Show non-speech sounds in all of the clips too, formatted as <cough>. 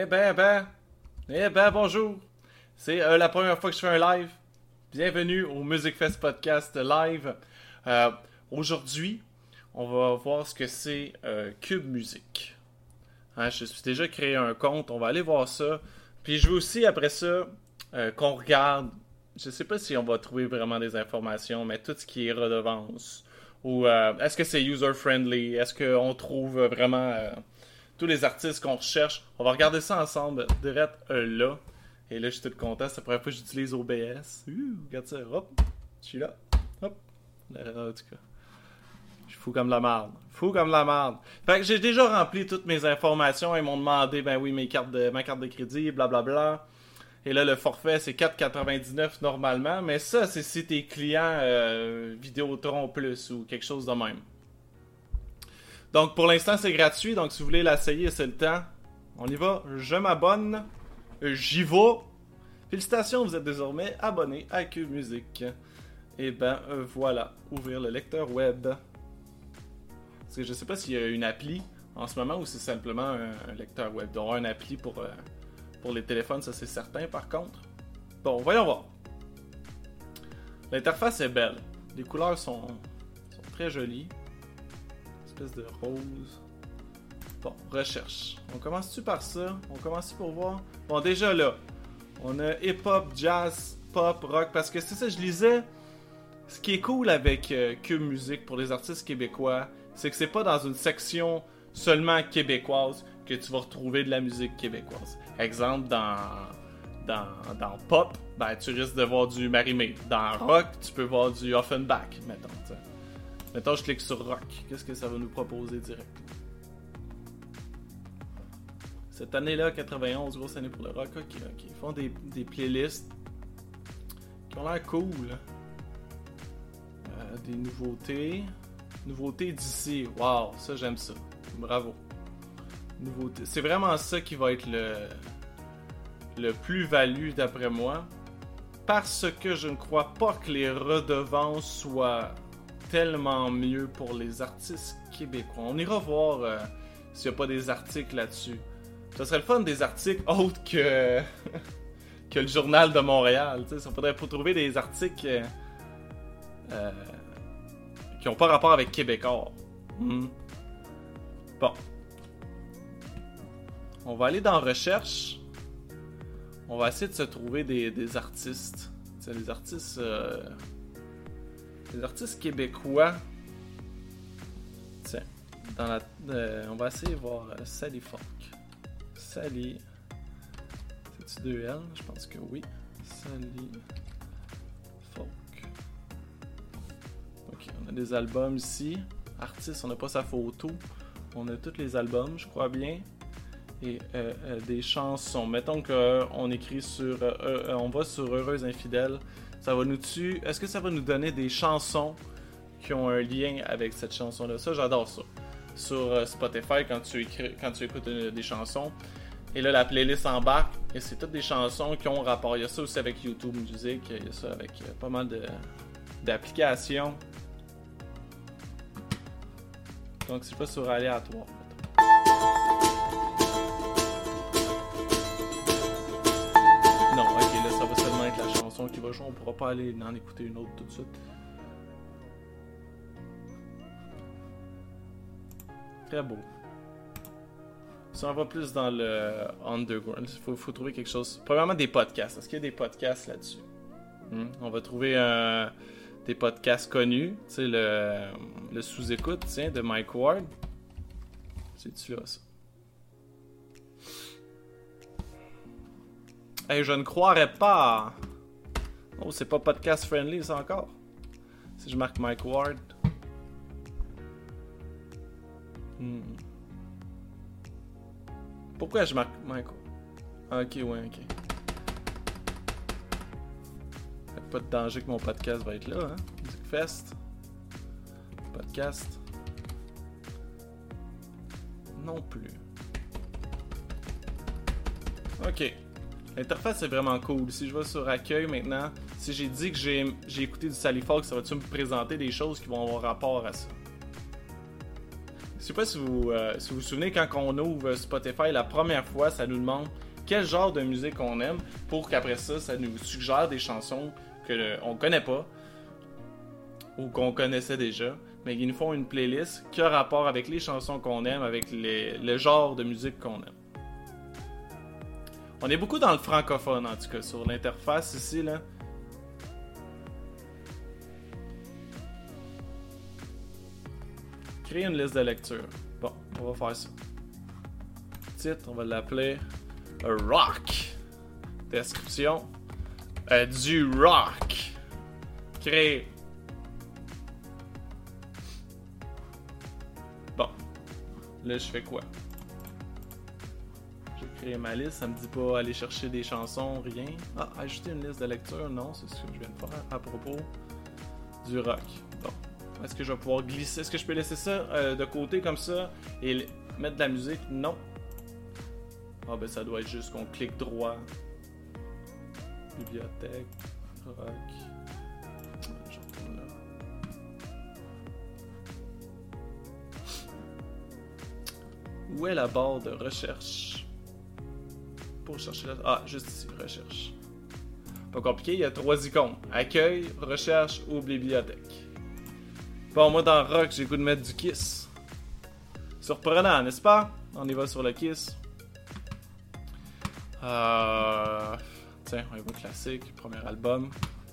Eh ben, ben, eh ben, bonjour. C'est euh, la première fois que je fais un live. Bienvenue au Music Fest Podcast live. Euh, aujourd'hui, on va voir ce que c'est euh, Cube Music. Hein, je suis déjà créé un compte, on va aller voir ça. Puis je veux aussi, après ça, qu'on regarde. Je sais pas si on va trouver vraiment des informations, mais tout ce qui est redevance. Ou est-ce que c'est user-friendly? Est-ce qu'on trouve vraiment tous les artistes qu'on recherche. On va regarder ça ensemble, direct euh, là. Et là, je suis tout content. C'est la première fois que j'utilise OBS. regarde ça. Hop, je suis là. Hop. En tout cas. Je suis fou comme la merde. Fou comme la merde. Fait que j'ai déjà rempli toutes mes informations. Ils m'ont demandé, ben oui, mes cartes de, ma carte de crédit, blablabla. Bla, bla. Et là, le forfait, c'est 4,99 normalement. Mais ça, c'est si t'es client euh, Vidéotron Plus ou quelque chose de même. Donc pour l'instant, c'est gratuit. Donc si vous voulez l'essayer, c'est le temps. On y va. Je m'abonne. J'y vais. Félicitations, vous êtes désormais abonné à Cube Music. Et ben euh, voilà, ouvrir le lecteur web. Parce que je sais pas s'il y a une appli en ce moment ou c'est simplement un, lecteur web. Donc un appli pour, euh, pour les téléphones, ça c'est certain par contre. Bon, voyons voir. L'interface est belle. Les couleurs sont très jolies de rose. Bon, recherche. On commence-tu par ça? On commence-tu pour voir? Bon, déjà là, on a hip-hop, jazz, pop, rock, parce que c'est ça, je lisais. Ce qui est cool avec euh, Cube Music pour les artistes québécois, c'est que c'est pas dans une section seulement québécoise que tu vas retrouver de la musique québécoise. Exemple, dans, dans, dans pop, ben, tu risques de voir du Marimé. Dans rock, tu peux voir du Offenbach, mettons. Mettons, je clique sur Rock. Qu'est-ce que ça va nous proposer direct? Cette année-là, 91, grosse année pour le rock. Ok, ok. Ils font des, playlists qui ont l'air cool. Euh, des nouveautés. Nouveautés d'ici. Waouh, ça j'aime ça. Bravo. Nouveautés. C'est vraiment ça qui va être le, le plus-value d'après moi. Parce que je ne crois pas que les redevances soient tellement mieux pour les artistes québécois. On ira voir euh, s'il n'y a pas des articles là-dessus. Ce serait le fun des articles autres que, <laughs> que le Journal de Montréal. Il faudrait trouver des articles euh, euh, qui n'ont pas rapport avec Québécois. Hmm. Bon. On va aller dans Recherche. On va essayer de se trouver des, artistes. des artistes les artistes québécois. Tiens, dans la, euh, on va essayer de voir euh, Sally Folk. Sally. C'est-tu deux L? Je pense que oui. Sally Folk. Ok, on a des albums ici. Artiste, on n'a pas sa photo. On a tous les albums, je crois bien. Et euh, des chansons. Mettons qu'on écrit sur. on va sur Heureuse Infidèle. Ça va nous tuer. Est-ce que ça va nous donner des chansons qui ont un lien avec cette chanson-là? Ça, j'adore ça. Sur euh, Spotify, quand tu, écoutes euh, des chansons. Et là, la playlist embarque. Et c'est toutes des chansons qui ont rapport. Il y a ça aussi avec YouTube Music. Il y a ça avec euh, pas mal d'applications. Donc, c'est pas sur aléatoire. Qui va on pourra pas aller en écouter une autre tout de suite. Très beau. Si on va plus dans le underground, il faut, trouver quelque chose. Premièrement, des podcasts. Est-ce qu'il y a des podcasts là-dessus? Hmm? On va trouver des podcasts connus. Tu sais, le, sous-écoute, de Mike Ward. C'est-tu là, ça? Hey, je ne croirais pas Oh, c'est pas podcast friendly ça encore? Si je marque Mike Ward. Hmm. Pourquoi je marque Mike Ward? Ok, ouais, ok. Pas de danger que mon podcast va être là, hein? Music Fest. Podcast. Non plus. Ok. L'interface est vraiment cool. Si je vais sur accueil maintenant, si j'ai dit que j'ai écouté du Sally Fox, ça va-tu me présenter des choses qui vont avoir rapport à ça? Je sais pas si vous, euh, si vous vous souvenez, quand on ouvre Spotify la première fois, ça nous demande quel genre de musique on aime pour qu'après ça, ça nous suggère des chansons qu'on connaît pas ou qu'on connaissait déjà. Mais ils nous font une playlist qui a rapport avec les chansons qu'on aime, avec le genre de musique qu'on aime. On est beaucoup dans le francophone, en tout cas, sur l'interface ici, là. Créer une liste de lecture. Bon, on va faire ça. Titre, on va l'appeler Rock. Description. Euh, du rock. Créer. Bon. Là, je fais quoi? J'ai créé ma liste, ça me dit pas aller chercher des chansons, rien. Ah, ajouter une liste de lecture, non, c'est ce que je viens de faire à propos du rock. Est-ce que je vais pouvoir glisser? Est-ce que je peux laisser ça euh, de côté comme ça et mettre de la musique? Non. Ah ben ça doit être juste qu'on clique droit. Bibliothèque, rock. Je là. Où est la barre de recherche Pour chercher la... Ah, juste ici, recherche. Pas compliqué, il y a trois icônes. Accueil, recherche ou bibliothèque. Bon, moi dans Rock, j'ai goût de mettre du Kiss. Surprenant, n'est-ce pas? On y va sur le Kiss. Euh... Tiens, on y va classique, premier album.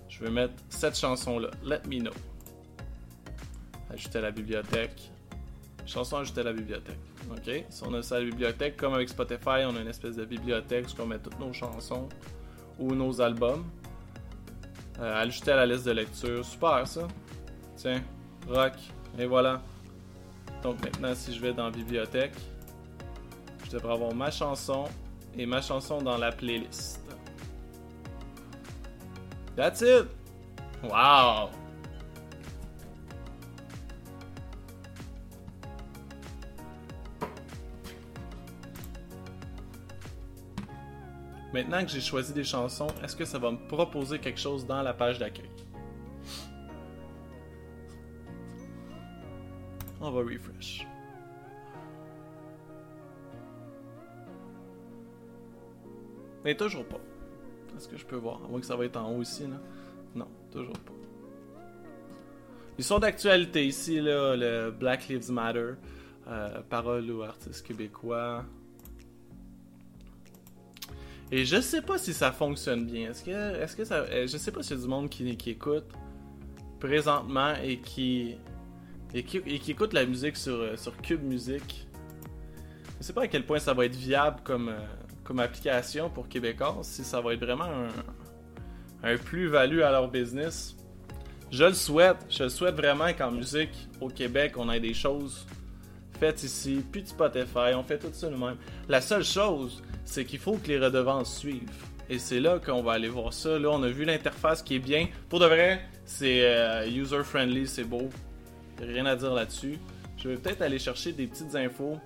Je vais mettre cette chanson-là, Let Me Know. Ajouter à la bibliothèque. Chanson ajoutée à la bibliothèque. Ok, si on a ça à la bibliothèque, comme avec Spotify, on a une espèce de bibliothèque où on met toutes nos chansons ou nos albums. Euh, ajouter à la liste de lecture, super ça. Tiens, rock, et voilà. Donc maintenant, si je vais dans bibliothèque, je devrais avoir ma chanson et ma chanson dans la playlist. That's it! Wow! Maintenant que j'ai choisi des chansons, est-ce que ça va me proposer quelque chose dans la page d'accueil? On va refresh. Mais toujours pas. Est-ce que je peux voir? À moins que ça va être en haut ici, là. Non, toujours pas. Ils sont d'actualité ici, là, le Black Lives Matter, euh, parole ou artistes québécois. Et je sais pas si ça fonctionne bien. Est-ce que, est-ce que ça, euh, je sais pas s'il y a du monde qui écoute présentement et qui, et qui, et qui écoute la musique sur, euh, sur Cube Music. Je sais pas à quel point ça va être viable comme, euh, comme application pour Québécois, si ça va être vraiment un, un plus-value à leur business. Je le souhaite, je le souhaite vraiment qu'en musique au Québec, on ait des choses faites ici, puis de Spotify, on fait tout ça nous-mêmes. La seule chose, c'est qu'il faut que les redevances suivent. Et c'est là qu'on va aller voir ça. Là, on a vu l'interface qui est bien. Pour de vrai, c'est euh, user-friendly, c'est beau. Rien à dire là-dessus. Je vais peut-être aller chercher des petites infos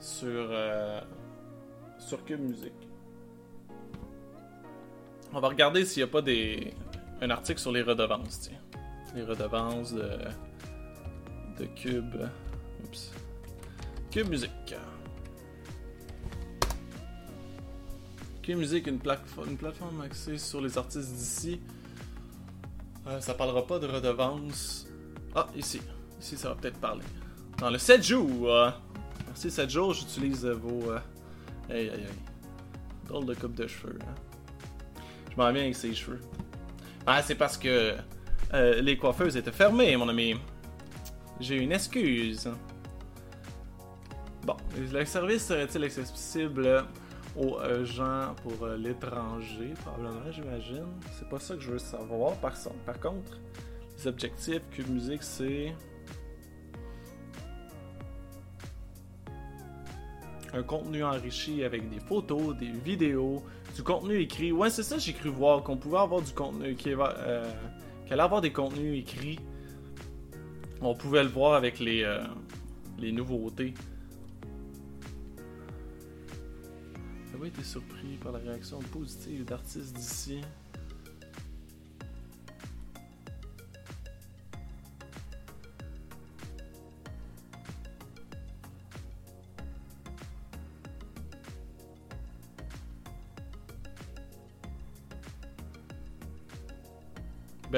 sur, euh, sur Cube Music. On va regarder s'il n'y a pas des, un article sur les redevances. Tiens. Les redevances de, de Cube. Cube Music. Cube Music, une, plateforme, une plateforme axée sur les artistes d'ici. Euh, ça parlera pas de redevances. Ah, ici. Ici, ça va peut-être parler. Dans le 7 jours. Euh, merci 7 jours, j'utilise vos. Euh... Aïe aïe aïe. Drôle de coupe de cheveux. Hein. Je m'en viens avec ces cheveux. Ah, c'est parce que euh, les coiffeuses étaient fermées, mon ami. J'ai une excuse. Bon, le service serait-il accessible aux euh, gens pour euh, l'étranger, probablement, j'imagine. C'est pas ça que je veux savoir. Par, par contre, les objectifs Cube Music, c'est un contenu enrichi avec des photos, des vidéos, du contenu écrit. Ouais, c'est ça, j'ai cru voir qu'on pouvait avoir du contenu qui euh, allait avoir des contenus écrits. On pouvait le voir avec les, euh, les nouveautés. J'avais été surpris par la réaction positive d'artistes d'ici.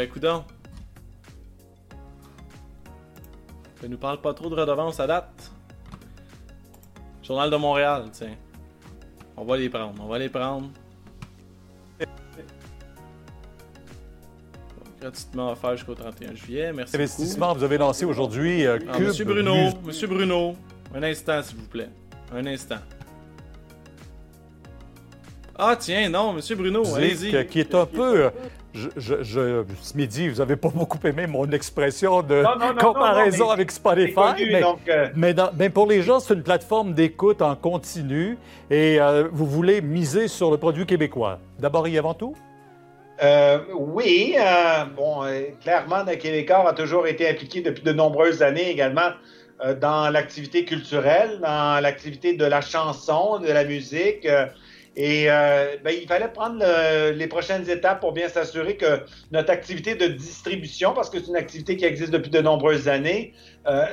Ben, coudon. Ça nous parle pas trop de redevances à date. Journal de Montréal, tiens. On va les prendre, on va les prendre. Gratuitement offert jusqu'au 31 juillet. Merci Investissement, vous avez lancé aujourd'hui euh, ah, Monsieur Bruno, Monsieur Bruno, un instant s'il vous plaît. Un instant. Ah tiens, non, Monsieur Bruno, allez-y. Qui est un peu... Euh, je, je, ce midi, vous n'avez pas beaucoup aimé mon expression de comparaison avec Spotify, mais, euh, mais, pour les gens, c'est une plateforme d'écoute en continu et euh, vous voulez miser sur le produit québécois. D'abord et avant tout? oui, bon, clairement, le Québécois a toujours été impliqué depuis de nombreuses années également dans l'activité culturelle, dans l'activité de la chanson, de la musique. Et euh, ben, il fallait prendre les prochaines étapes pour bien s'assurer que notre activité de distribution, parce que c'est une activité qui existe depuis de nombreuses années, euh,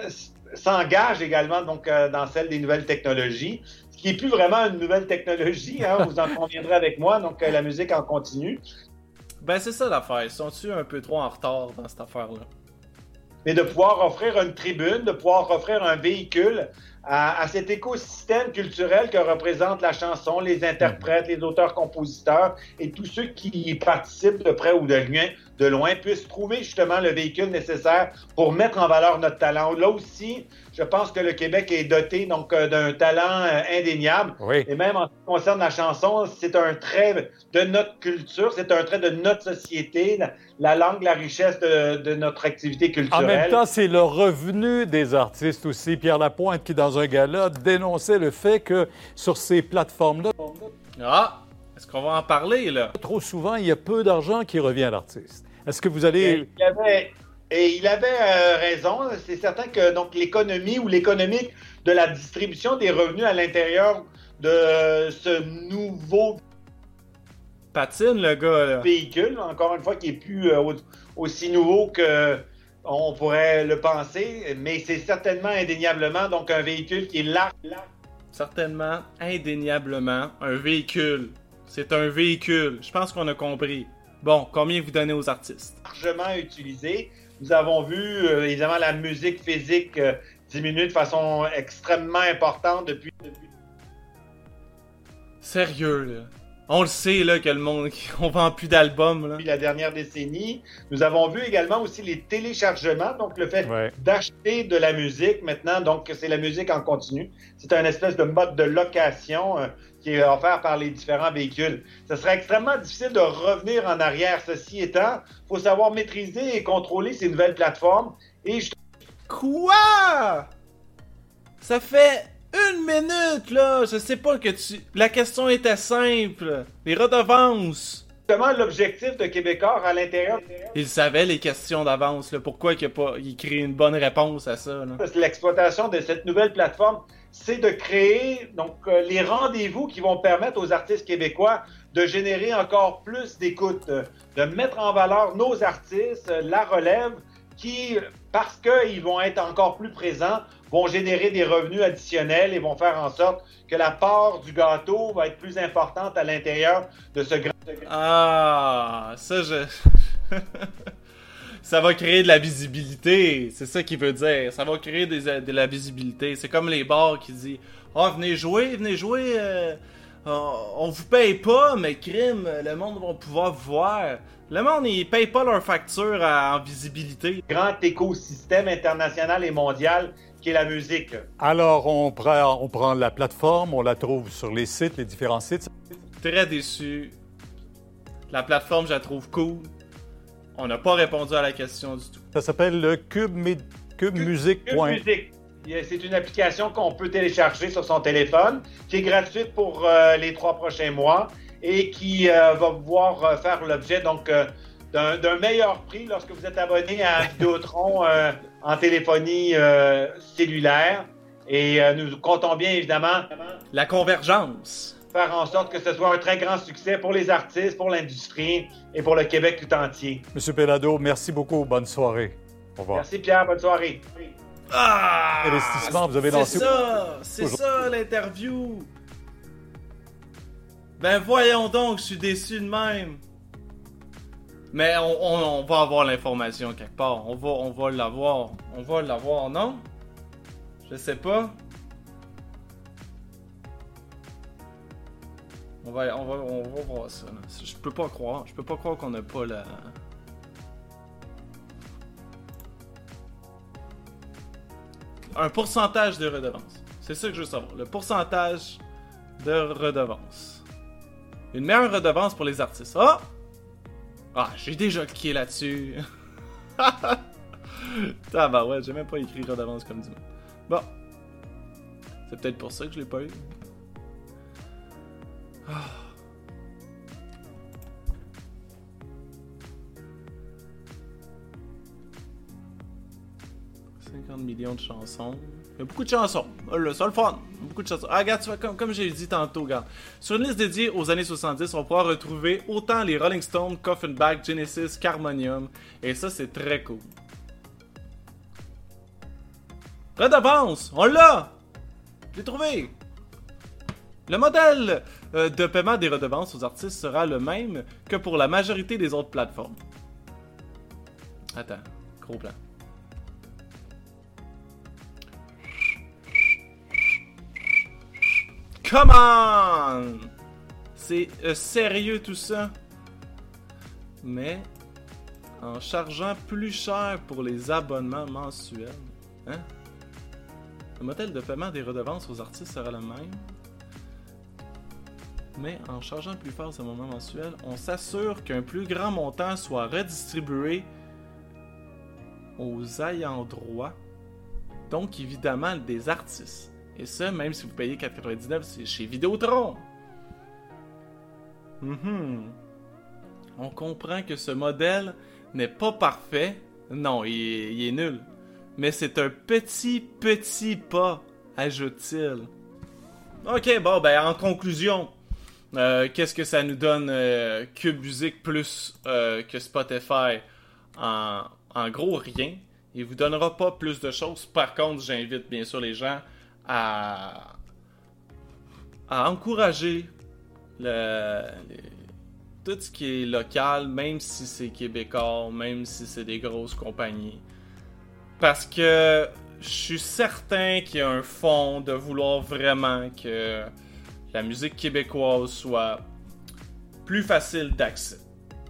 s'engage également donc euh, dans celle des nouvelles technologies, ce qui n'est plus vraiment une nouvelle technologie, hein, <laughs> vous en conviendrez avec moi, donc la musique en continue. Ben c'est ça l'affaire, sont-ils un peu trop en retard dans cette affaire-là? Mais de pouvoir offrir une tribune, de pouvoir offrir un véhicule à, cet écosystème culturel que représente la chanson, les interprètes, les auteurs-compositeurs et tous ceux qui y participent de près ou de loin, de loin puissent trouver justement le véhicule nécessaire pour mettre en valeur notre talent. Là aussi, je pense que le Québec est doté donc euh, d'un talent euh, indéniable. Et même en ce qui concerne la chanson, c'est un trait de notre culture, c'est un trait de notre société, la, langue, la richesse de, notre activité culturelle. En même temps, c'est le revenu des artistes aussi. Pierre Lapointe, qui dans un gala dénonçait le fait que sur ces plateformes-là... Ah! Est-ce qu'on va en parler, là? Trop souvent, il y a peu d'argent qui revient à l'artiste. Est-ce que vous allez... Et il avait euh, raison. C'est certain que donc l'économie ou l'économique de la distribution des revenus à l'intérieur de ce nouveau patine le gars véhicule, encore une fois, qui est plus euh, aussi nouveau que on pourrait le penser, mais c'est certainement indéniablement donc un véhicule qui est là. Certainement, indéniablement, un véhicule. C'est un véhicule. Je pense qu'on a compris. Bon, combien vous donnez aux artistes? Largement utilisé. Nous avons vu, euh, évidemment, la musique physique euh, diminuer de façon extrêmement importante depuis, Sérieux, là. On le sait, là, que le monde, <laughs> on vend plus d'albums, Depuis la dernière décennie. Nous avons vu également aussi les téléchargements, donc le fait d'acheter de la musique maintenant, donc c'est la musique en continu. C'est un espèce de mode de location. Euh, qui est offert par les différents véhicules. Ce serait extrêmement difficile de revenir en arrière. Ceci étant, il faut savoir maîtriser et contrôler ces nouvelles plateformes. Et Quoi? Ça fait une minute, là! Je sais pas que tu... La question était simple. Les redevances. Justement, l'objectif de Québécois à l'intérieur... Il savait les questions d'avance, Pourquoi il, a pas... il crée une bonne réponse à ça, L'exploitation de cette nouvelle plateforme c'est de créer donc euh, les rendez-vous qui vont permettre aux artistes québécois de générer encore plus d'écoute, de mettre en valeur nos artistes, la relève, qui, parce qu'ils vont être encore plus présents, vont générer des revenus additionnels et vont faire en sorte que la part du gâteau va être plus importante à l'intérieur de ce grand. Ah, ça, je. <laughs> ça va créer de la visibilité. C'est ça qu'il veut dire. Ça va créer de la visibilité. C'est comme les bars qui disent Ah, venez jouer, venez jouer. Euh, on vous paye pas, mais crime, le monde va pouvoir vous voir. Le monde, ils payent pas leur facture en visibilité. Grand écosystème international et mondial qui est la musique. Alors, on prend, on prend la plateforme, on la trouve sur les sites, les différents sites. Très déçu. La plateforme, je la trouve cool. On n'a pas répondu à la question du tout. Ça s'appelle le Cube, Music. C'est une application qu'on peut télécharger sur son téléphone, qui est gratuite pour euh, les trois prochains mois et qui euh, va pouvoir euh, faire l'objet donc d'un meilleur prix lorsque vous êtes abonné à <laughs> Vidéotron en téléphonie cellulaire. Et nous comptons bien évidemment la convergence faire en sorte que ce soit un très grand succès pour les artistes, pour l'industrie et pour le Québec tout entier. Monsieur Pelado, merci beaucoup. Bonne soirée. Au revoir. Merci Pierre, bonne soirée. Ah! Investissement, vous avez lancé. C'est ça, c'est ça l'interview. Ben voyons donc, je suis déçu de même. Mais on, va avoir l'information quelque part. On va, on va l'avoir. On va l'avoir, non? Je sais pas. On va, on va, on va voir ça. Je peux pas croire. Je peux pas croire qu'on n'a pas la. Un pourcentage de redevance. C'est ça que je veux savoir. Le pourcentage de redevance. Une meilleure redevance pour les artistes. Ah! Ah, j'ai déjà cliqué là-dessus. ah bah ouais, j'ai même pas écrit redevance comme dit. Bon. C'est peut-être pour ça que je l'ai pas eu. Ah. 50 millions de chansons. Il y a beaucoup de chansons. Le. Beaucoup de chansons. Ah, regarde, tu vois, comme, j'ai dit tantôt, regarde. Sur une liste dédiée aux années 70, on pourra retrouver autant les Rolling Stones, Coffin Genesis, Carmonium. Et ça, c'est très cool. Redevance! On l'a! J'ai trouvé! Le modèle euh, de paiement des redevances aux artistes sera le même que pour la majorité des autres plateformes. Attends, gros plan. Come on! C'est euh, sérieux tout ça. Mais en chargeant plus cher pour les abonnements mensuels, hein? Le modèle de paiement des redevances aux artistes sera le même. Mais en chargeant plus fort ce moment mensuel, on s'assure qu'un plus grand montant soit redistribué aux ayants droit, donc évidemment des artistes. Et ça, même si vous payez 4,99, c'est chez Vidéotron. Mhm. On comprend que ce modèle n'est pas parfait. Non, il est, nul. Mais c'est un petit, petit pas, ajoute-t-il. Ok, bon, ben en conclusion, euh, qu'est-ce que ça nous donne euh, Cube Music plus euh, que Spotify en, en, gros, rien. Il vous donnera pas plus de choses. Par contre, j'invite bien sûr les gens à, encourager tout ce qui est local, même si c'est québécois, même si c'est des grosses compagnies. Parce que je suis certain qu'il y a un fond de vouloir vraiment que la musique québécoise soit plus facile d'accès.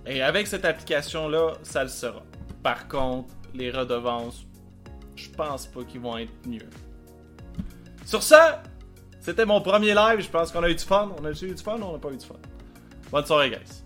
Et avec cette application-là, ça le sera. Par contre, les redevances, je pense pas qu'ils vont être mieux. Sur ça, c'était mon premier live. Je pense qu'on a eu du fun. On a eu du fun? Ou on n'a pas eu du fun? Bonne soirée, guys.